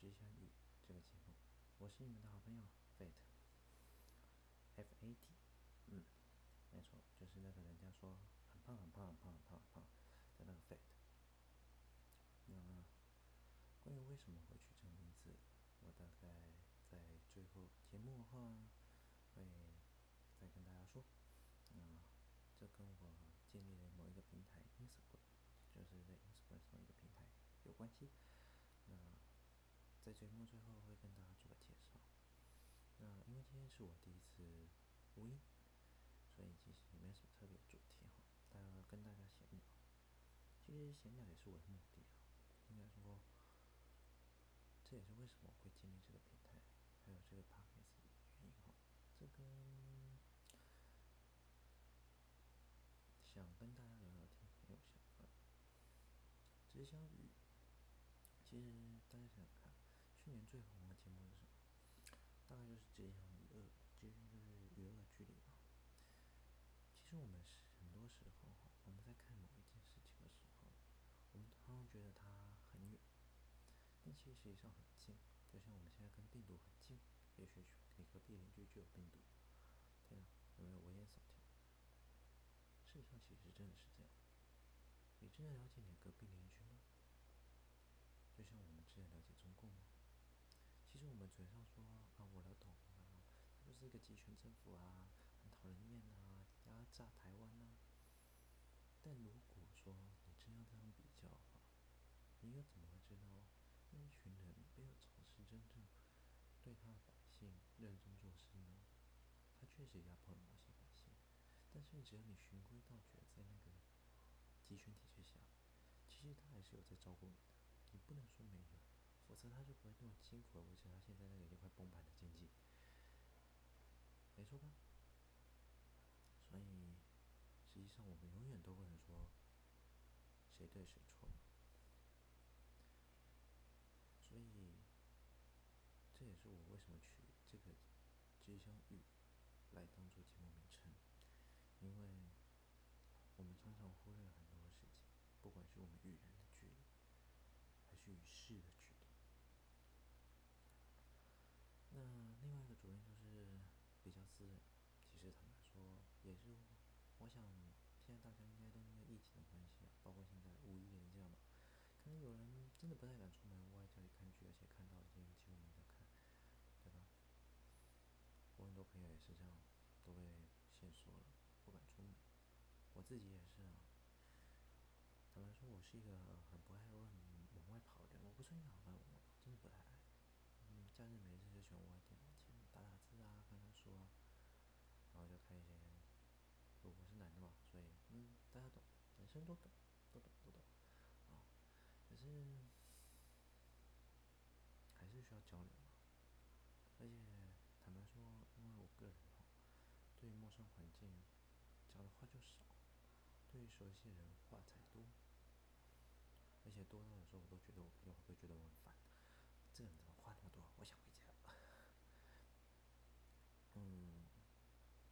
知相遇这个节目，我是你们的好朋友 Fate，F A T，嗯，没错，就是那个人家说很胖很胖很胖很胖很胖的那个 Fate。那关于为什么会取这个名字，我大概在最后节目的话会再跟大家说。那这跟我建立了某一个平台 Instagram，就是在 Instagram 上一个平台有关系。在节目最后会跟大家做个介绍。那因为今天是我第一次录音，所以其实也没什么特别的主题哈，大家跟大家闲聊。其实闲聊也是我的目的啊，应该说，这也是为什么我会建立这个平台，还有这个 podcast 的原因哈。这跟想跟大家聊聊天很有相关。知相遇，其实大家想想看，去年最红的节目是什么？大概就是《知相遇二》，其实就是娱乐距离吧。其实我们是很多时候哈，我们在看某一件事情的时候，我们常常觉得它很远，但其实实际上很近。就像我们现在跟病毒很近，也许你隔壁邻居就有病毒。天哪，有没有危言耸听？事实上，其实真的是这样。你真的了解你的隔壁邻居吗？就像我们真的了解中共吗？其实我们嘴上说啊，我了懂啊，他就是一个集权政府啊，很讨人厌啊，压榨台湾啊。但如果说你真要这样比较的话，你又怎么会知道那一群人没有从事真正对他的百姓认真做事呢？他确实压迫了某些百姓。但是只要你循规蹈矩，在那个集权体制下，其实他还是有在照顾你的。你不能说没有，否则他就不会那么辛苦的维持他现在那个已经快崩盘的经济，没错吧？所以实际上我们永远都不能说谁对谁错。所以这也是我为什么取这个“知相遇”来当做节目名称。因为我们常常忽略了很多事情，不管是我们与人的距离，还是与事的距离。那另外一个主任就是比较私人，其实坦白说，也是我想现在大家应该都因为疫情的关系啊，包括现在五一连假嘛，可能有人真的不太敢出门，窝在家里看剧，而且看到今天几乎没得看，对吧？我很多朋友也是这样，都被限缩了。不敢出门，我自己也是啊。坦白说，我是一个很不爱往往外跑的人。我不算一个很爱往外跑，真的不太爱。嗯，假日没事就喜欢窝在电脑前打打字啊，看看书啊，然后就看一些。我我是男的嘛，所以嗯，大家懂，男生都懂，都懂，都懂。啊，可是还是需要交流嘛。而且坦白说，因为我个人哈，对于陌生环境。讲的话就少，对于熟悉的人话才多，而且多到有时候我都觉得我朋友会不会觉得我很烦？这个人怎么话那么多？我想回家。嗯，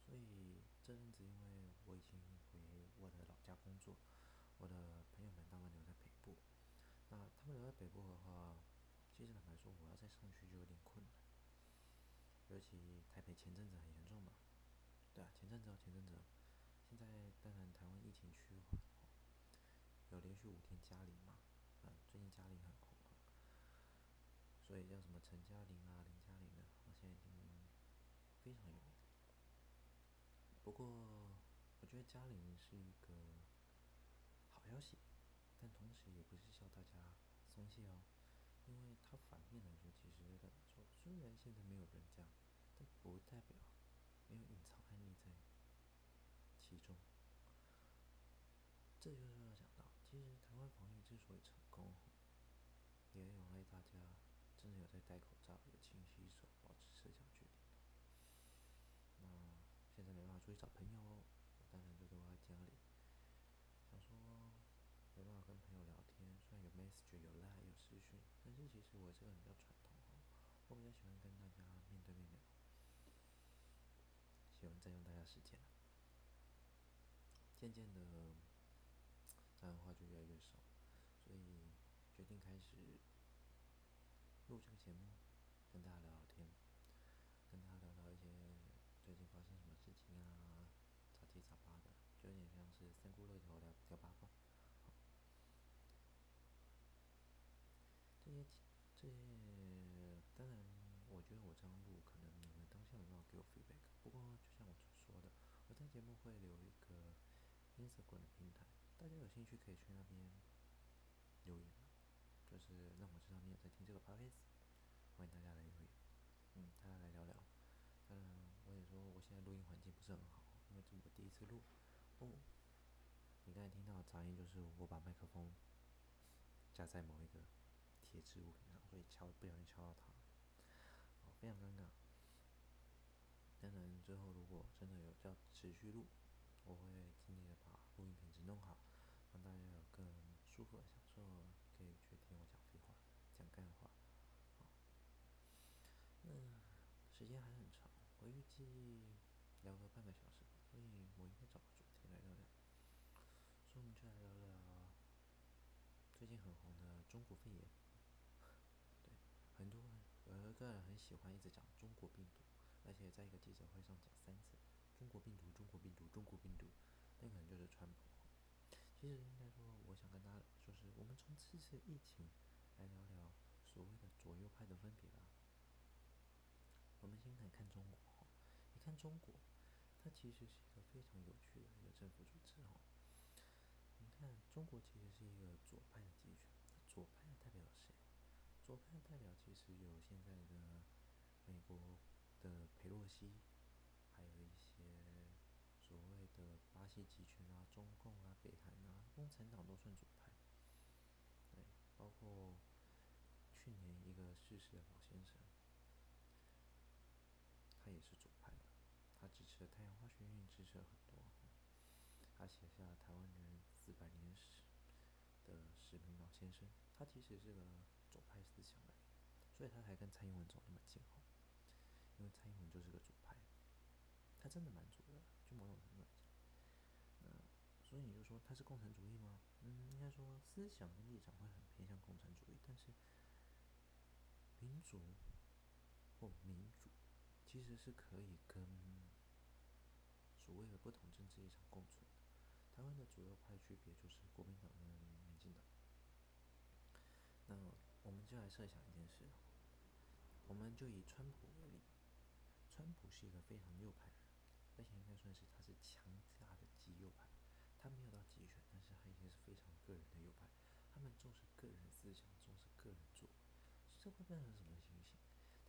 所以这这阵子因为我已经回我的老家工作，我的朋友们大部分留在北部，那他们留在北部的话，其实坦白说，我要再上去就有点困难，尤其台北前阵子很严重嘛，对啊，前阵子，前阵子。现在当然台湾疫情趋缓，有连续五天加零嘛，嗯，最近加零很红，所以叫什么陈嘉玲啊、林嘉玲的，我现在已经非常有。不过我觉得嘉玲是一个好消息，但同时也不是叫大家松懈哦，因为它反面来说，其实就代表说，虽然现在没有人这样，但不代表没有隐藏案例在。其中，这就是要讲到，其实台湾防疫之所以成功，也有赖大家真的有在戴口罩、有勤洗手、保持社交距离。没办法出去找朋友，我当然就都在家里。想说没办法跟朋友聊天，虽然有 message、有 line、有视讯，但是其实我这个人比较传统哦，我比较喜欢跟大家面对面聊，喜欢占用大家时间。渐渐的，这样的话就越来越少，所以决定开始录这个节目，跟大家聊聊，最近发生什么事情啊，杂七杂八的，就有点像是三姑六婆聊聊八卦。这些这些，当然，我觉得我这样录，可能你们当下没有给我 feedback。不过，就像我所说的，我在节目会留一个 Instagram 的平台，大家有兴趣可以去那边留言，就是让我知道你有在听这个 podcast，欢迎大家来留言，嗯，大家来聊聊。当然，我也说我现在录音环境不是很好，因为这是我第一次录。哦，你刚才听到的杂音就是我把麦克风夹在某一个铁质物品上，所以敲不小心敲到它，好，非常尴尬。当然，之后如果真的有要持续录，我会尽力的把录音品质弄好，让大家有更舒服的享受，可以去听我讲废话、讲干话。好，那时间还很，我预计聊个半个小时，所以我应该找个主题来聊聊。所以我们就来聊聊最近很红的中国肺炎。对，很多人有一个人很喜欢一直讲中国病毒，而且在一个记者会上讲三次中国病毒、中国病毒、中国病毒，那可能就是川普。其实应该说，我想跟大家就是，我们从这次疫情来聊聊所谓的左右派的分别吧。先来看中国哈，你看中国，它其实是一个非常有趣的一个政府组织哈。你看中国其实是一个左派的集权，左派的代表谁？左派的代表其实有现在的美国的佩洛西，还有一些。所谓的巴西集权啊，中共啊，北韩啊，共产党都算左派。对，包括去年一个逝世的老先生，也是左派的，他支持了太阳花学运，支持了很多。他写下了台湾人四百年史的史明老先生，他其实是个左派思想的人，所以他才跟蔡英文走那么近哈。因为蔡英文就是个左派。他真的蛮左的，就某种程度来讲。那所以你就说他是共产主义吗？嗯，应该说思想跟立场会很偏向共产主义，但是民族或民主其实是可以跟所谓的不同政治立场共存的。台湾的左右派区别就是国民党跟民进党。那我们就来设想一件事，我们就以川普为例，川普是一个非常右派人。而且应该算是他是强大的极右派，他没有到极权，但是他已经是非常个人的右派。他们重视个人思想，重视个人做，这会变成什么情形？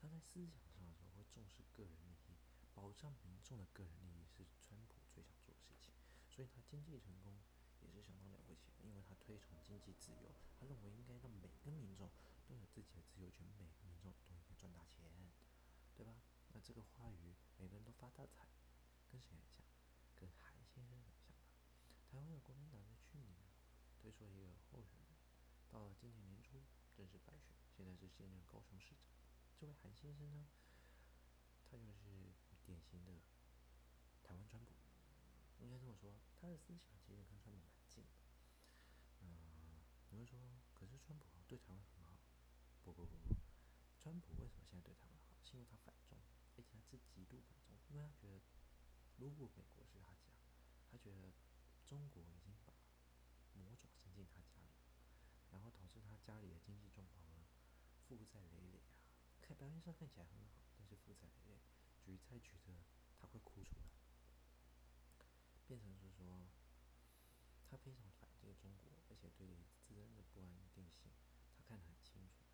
他在思想上的时候会重视个人利益，保障民众的个人利益是川普最想做的事情。所以他经济成功也是相当了不起的，因为他推崇经济自由，他认为应该让每个民众都有自己的自由权，每个民众都应该赚大钱，对吧？那这个话语，每个人都发大财。跟谁很像？跟韩先生很像吧。台湾的国民党在去年推出了一个候选人，到了今年年初正式败选，现在是现任高雄市长。这位韩先生呢，他就是典型的台湾川普。应该这么说，他的思想其实跟川普蛮近的。嗯，你会说，可是川普对台湾很好？不不不不，川普为什么现在对台湾好？是因为他反中，而且他是极度反中，因为他觉得。如果美国是他家，他觉得中国已经把魔爪伸进他家里，然后导致他家里的经济状况呢负债累累啊，看表面上看起来很好，但是负债累累，举债举的他会哭出来，变成是说他非常反对中国，而且对自身的不安定性他看得很清楚，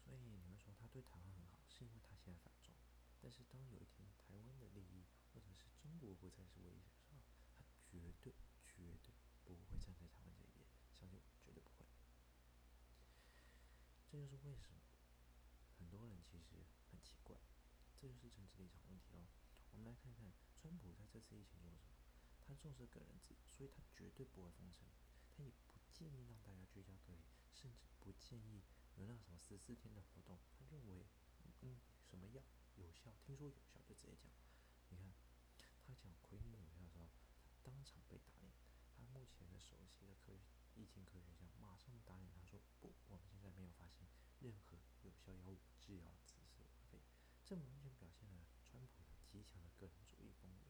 所以你们说他对台湾很好，是因为他现在反中，但是当有一天台湾的利益。或者是中国不再是威胁的时候，他绝对绝对不会站在台湾这一边，相信我，绝对不会。这就是为什么多人其实很奇怪，这就是政治立场问题喽。我们来看看川普在这次疫情做了什么，他重视个人自由，所以他绝对不会封城，他也不建议让大家居家隔离，甚至不建议有那什么十四天的活动。他认为，嗯，什么药有效，听说有效就直接讲。你看，他讲奎宁有效的时候，他当场被打脸。他目前的首席的科学疫情科学家马上打脸他说：“不，我们现在没有发现任何有效药物治疗紫色乌黑。”这完全表现了川普有极强的个人主义风格。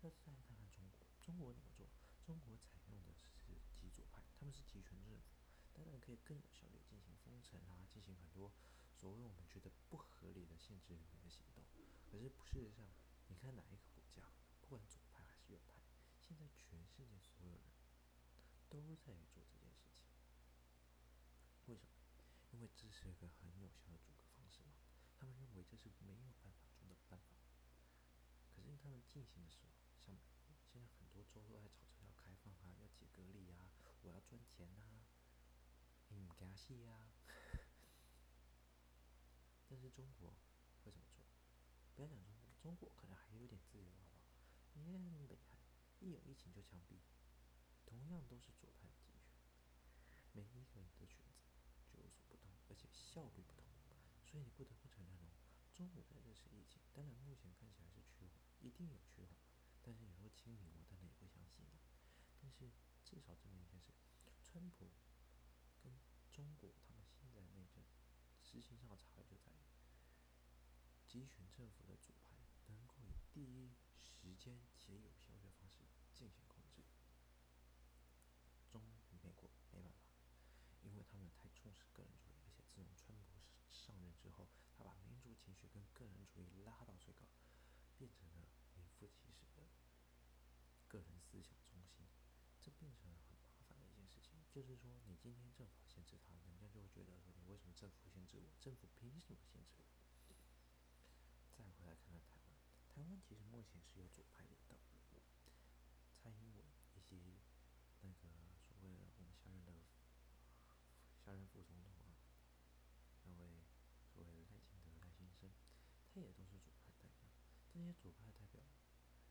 那再来看看中国，中国怎么做？中国采用的是极左派，他们是集权政府，当然可以更有效率进行封城啊，进行很多所谓我们觉得不合理的限制人民的行动。可是事实上，你看哪一个国家，不管左派还是右派，现在全世界都在做这件事情。为什么？因为这是一个很有效的阻隔方式嘛。他们认为这是没有办法中的办法。可是他们进行的时候，像美国现在很多州都在吵着要开放啊，要解隔离啊，我要赚钱呐、啊，你不加息呀。但是中国会怎么做？不要讲中国，中国可能还有点自由，好不好？你看北韩，一有疫情就枪毙，同样都是左派的集权，每一个人的选择就有所不同，而且效率不同，所以你不得不承认哦，中国在这次疫情，当然目前看起来是趋缓，一定有趋缓，但是你说清零，我当然也不相信了。但是至少证明一件事，川普跟中国他们现在内政实行上的差异就在于。集权政府的左派能够以第一时间且有效率的方式进行控制，中美国没办法，因为他们太重视个人主义，而且自从川普上任之后，他把民族情绪跟个人主义拉到最高，变成了名副其实的个人思想中心，这变成了很麻烦的一件事情。就是说，你今天政府限制他，人家就会觉得说，你为什么政府限制我？政府凭什么限制我？再回来看看台湾，台湾其实目前是有左派领导，蔡英文以及那个所谓的我们下任的担任副总统啊，那位所谓的赖清德赖先生，他也都是左派代表。这些左派代表，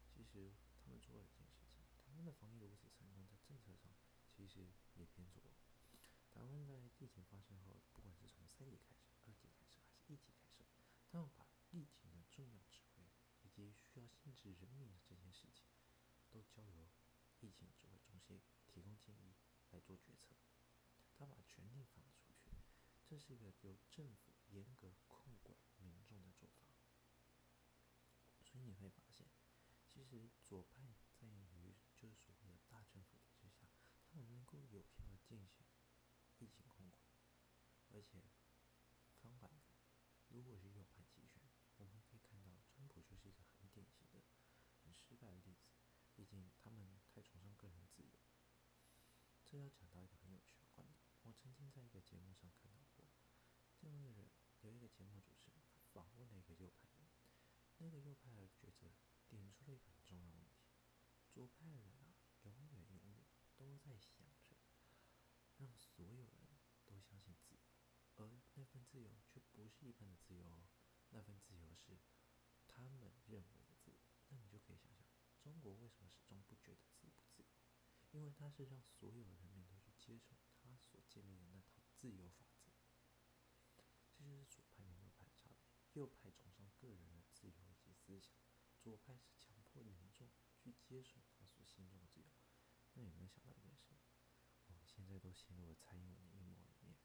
其实他们做了一件事情，他们的防疫如此成功，在政策上其实也偏左。台湾在疫情发生后，不管是从三级开始、二级开始还是一级开始，他们把疫情的重要指挥以及需要限制人民的这件事情，都交由疫情指挥中心提供建议来做决策。这是一个由政府严格控管民众的做法。所以你会发现，其实左派在于就是所谓的大政府体制下，他们能够有效的进行疫情控管，而且相反的，如果是右派集权。我们可以看到，川普就是一个很典型的、很失败的例子。毕竟他们太崇尚个人自由。这要讲到一个很有趣的观点。我曾经在一个节目上看到这位人有一个节目主持人，访问了一个右派人。那个右派的抉择点出了一个很重要的问题：左派的人啊，永远永远都在想着让所有人都相信自由，而那份自由却不是一般的自由哦。那份自由是他们认为的自由，那你就可以想想，中国为什么始终不觉得自己不自由？因为他是让所有人民都去接受他所建立的那套自由法。就是左派跟右派的差。右派崇尚个人的自由以及思想，左派是强迫民众去接受他所心中的自由。那有没有想到一件事？我们现在都陷入了蔡英文的阴谋里面，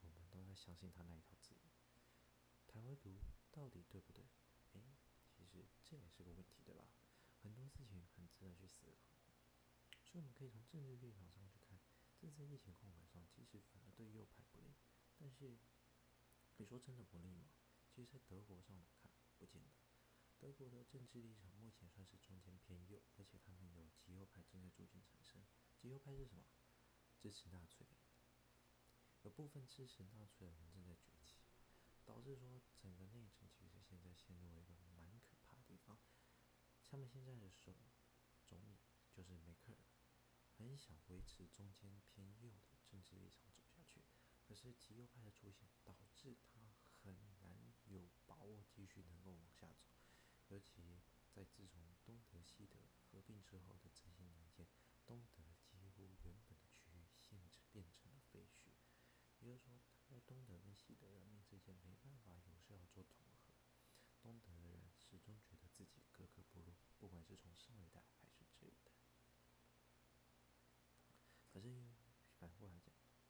我们都在相信他那一套自由。台湾独到底对不对？诶，其实这也是个问题，对吧？很多事情很值得去思考。所以我们可以从政治立场上去看，这次疫情控管上其实反而对右派不利。但是你说真的不利吗？其实，在德国上来看，不见得。德国的政治立场目前算是中间偏右，而且他们有极右派正在逐渐产生。极右派是什么？支持纳粹，有部分支持纳粹的人正在崛起。导致说整个内政其实现在陷入了一个蛮可怕的地方。他们现在的首总理就是梅克尔，很想维持中间偏右的政治立场走，是极右派的出现导致他很难有把握继续能够往下走。尤其在自从东德西德合并之后的这些年间，东德几乎原本的区域限制变成了废墟。也就是说，他在东德跟西德人民之间没办法有效做统合。东德的人始终觉得自己格格不入，不管是从上一代还是这一代。可是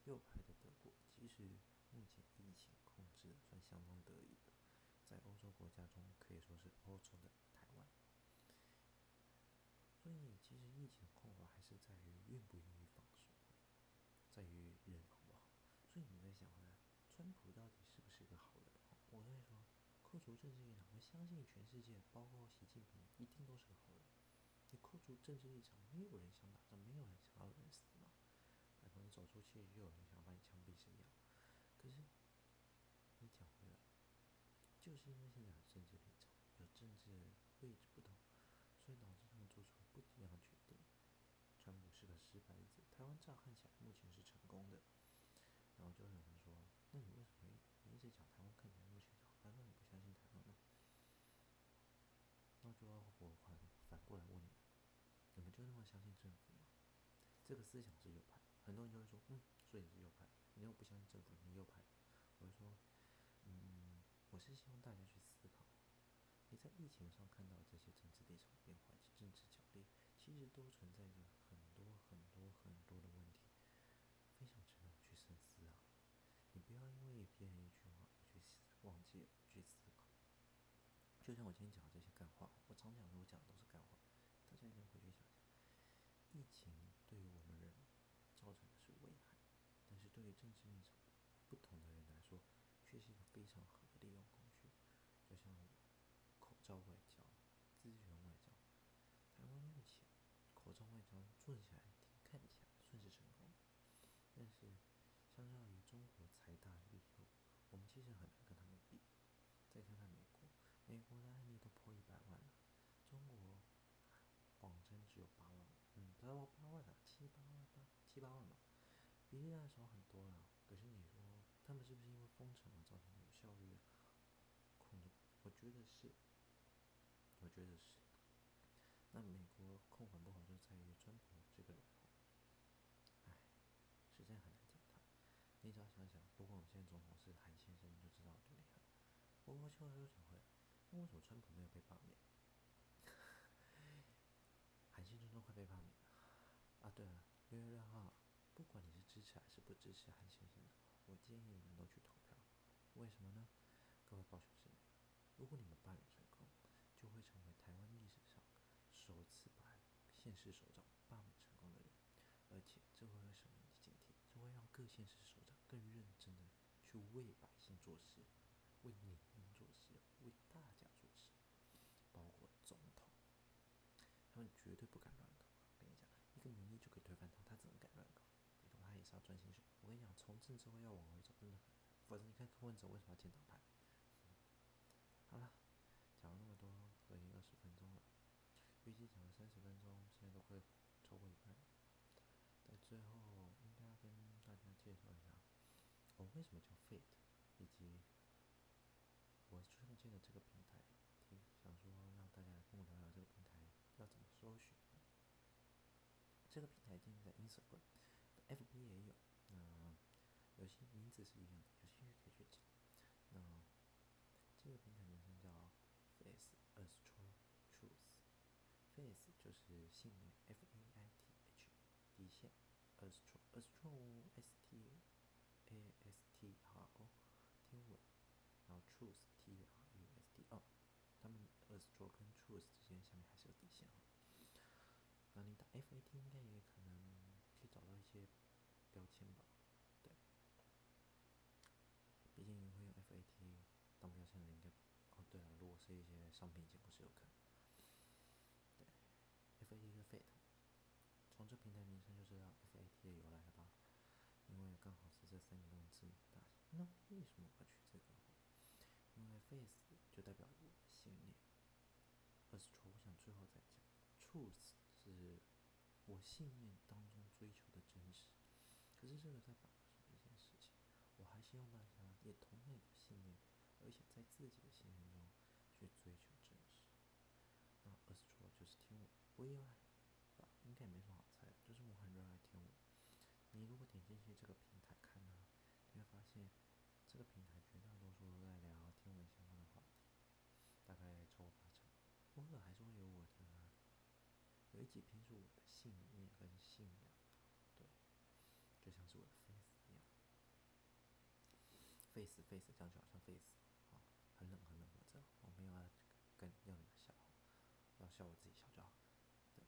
右派的德国，其实目前疫情控制算相当得意的，在欧洲国家中可以说是欧洲的台湾。所以，其实疫情的控法还是在于愿不愿意放手，在于人好不好。所以你在想回来，川普到底是不是个好人？我跟你说，扣除政治立场，我相信全世界，包括习近平，一定都是个好人。你扣除政治立场，没有人想打仗，没有人想要人死吗。走出去，就有人想要把你枪毙是一样。可是，你讲回来，就是因为现在有政治立场，有政治位置不同，所以导致他们做出不一样的决定。川普是个失败者，台湾乍看起来目前是成功的。然后就有人说，那你为什么你一直讲台湾看起来目前是好？难道你不相信台湾吗？那就要我反反过来问你们，你们就那么相信政府吗？这个思想是有派，很多人就会说，嗯，所以你是右派，你又不相信政府，你是右派。我就说，嗯，我是希望大家去思考，你在疫情上看到这些政治立场变化及政治角力，其实都存在着很多很多很多的问题，非常值得去深思啊！你不要因为别人一句话而去忘记去思考。就像我今天讲的这些干话，我常讲的，我讲的都是干话，大家一定要回去想想。疫情造成的是危害，但是对于政治立场不同的人来说，却是一个非常好的利用工具。就像口罩外交、资源外交，台湾目前口罩外交做起来看起来算是成功，但是相较于中国财大力优，我们其实很难跟他们比。再看看美国。美国的案例都破一百万了，中国谎称只有八万，嗯，不到八万了，七八万八七八万吧，比例来说很多了。可是你说他们是不是因为封城而造成有效率控制？我觉得是，我觉得是。那美国控管不好，就在于川普这个人，哎，实在很难讲他。你只要想想，如果我们现在总统是韩先生，你就知道有多厉害。不过话又讲回来。那为什么川普没有被罢免？韩先生都快被罢免了啊！对了，六月六号，不管你是支持还是不支持韩先生的，我建议你们都去投票。为什么呢？各位高雄市民，如果你们罢免成功，就会成为台湾历史上首次把县市首长罢免成功的人，而且这会让什么警惕？这会让各县市首长更认真的去为百姓做事。为你们做事，为大家做事，包括总统，他们绝对不敢乱搞。我跟你讲，一个民意就可以推翻他，他怎么敢乱搞？比如他也是要专心学。我跟你讲，从政之后要往回走，真的。否则你看柯文哲为什么要建党派？好了，讲了那么多，都已经二十分钟了，预计讲了三十分钟，现在都快超过一半。在最后，应该要跟大家介绍一下，我为什么叫 Fate，以及。我创建的这个平台，听想说让大家来跟我聊聊这个平台要怎么搜寻。这个平台建立在 F B 也有，那有些名字是一样的，有兴趣可以去找。那这个平台名称叫 Faith Astro Truth，Faith 就是信念，F A I T H 底线，Astro Astro S T A S T R O 天文。然后 truth t r u s t 哦，他们 astro 跟 truth 之间下面还是有底线哈。那你打 f a t 应该也可能些标签吧？对，毕竟会用 f a t 当标签的应该哦，对了，如果是一些商品节目是有可能。对，f a t 是 FAT，从这平台名称就知道 f a t 的由来了吧？因为刚好是这三个用字母大小。那为什么我取这个？因为 faith 就代表信念，astro 我想最后再讲，truth 是我信念当中追求的真实。可是这个在反映什么一件事情？我还希望大家也同样有信念，而且在自己的信念中去追求真实。那 astro 就是天文，不意外吧？应该也没什么好猜的，就是我很热爱天文。你如果点进去这个平台看呢，你会发现。这个平台绝大多数都在聊天文相关的话题，大概超过八成。偶尔还是会有我的，有一几篇是我的信念跟信仰，就像是我的 face 一样。face face 这样就好像 face 啊，很冷很冷的这，我没有要跟要你们笑，要笑我自己笑就好。对，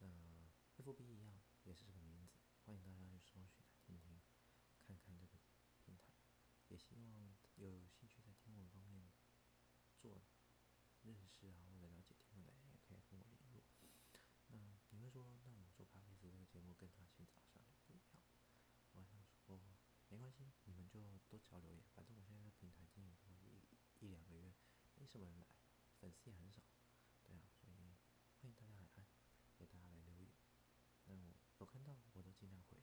那 FB 一样也是这个名字，欢迎大家去搜寻来听听，看看这个平台，也希望有兴趣在天文方面做认识啊或者了解天文的人也可以跟我联络。那你会说，那我做节目跟他现在好像有点不一样。我还想说，没关系，你们就多找留言，反正我现在在平台经营都一一两个月，没什么人来，粉丝也很少，对啊，所以欢迎大家来按，给大家来留言。那我有看到我都尽量回。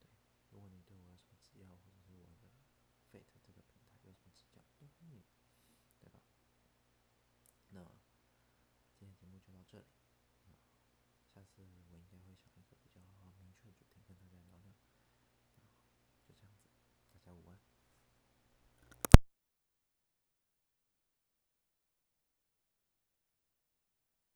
对，如果你对我有什么指教，或者是我的 Fate 这个平台有什么指教，都欢迎，对吧？那今天节目就到这里。是我应该会想一个比较明确的主题跟大家聊聊。就这样子，大家午安。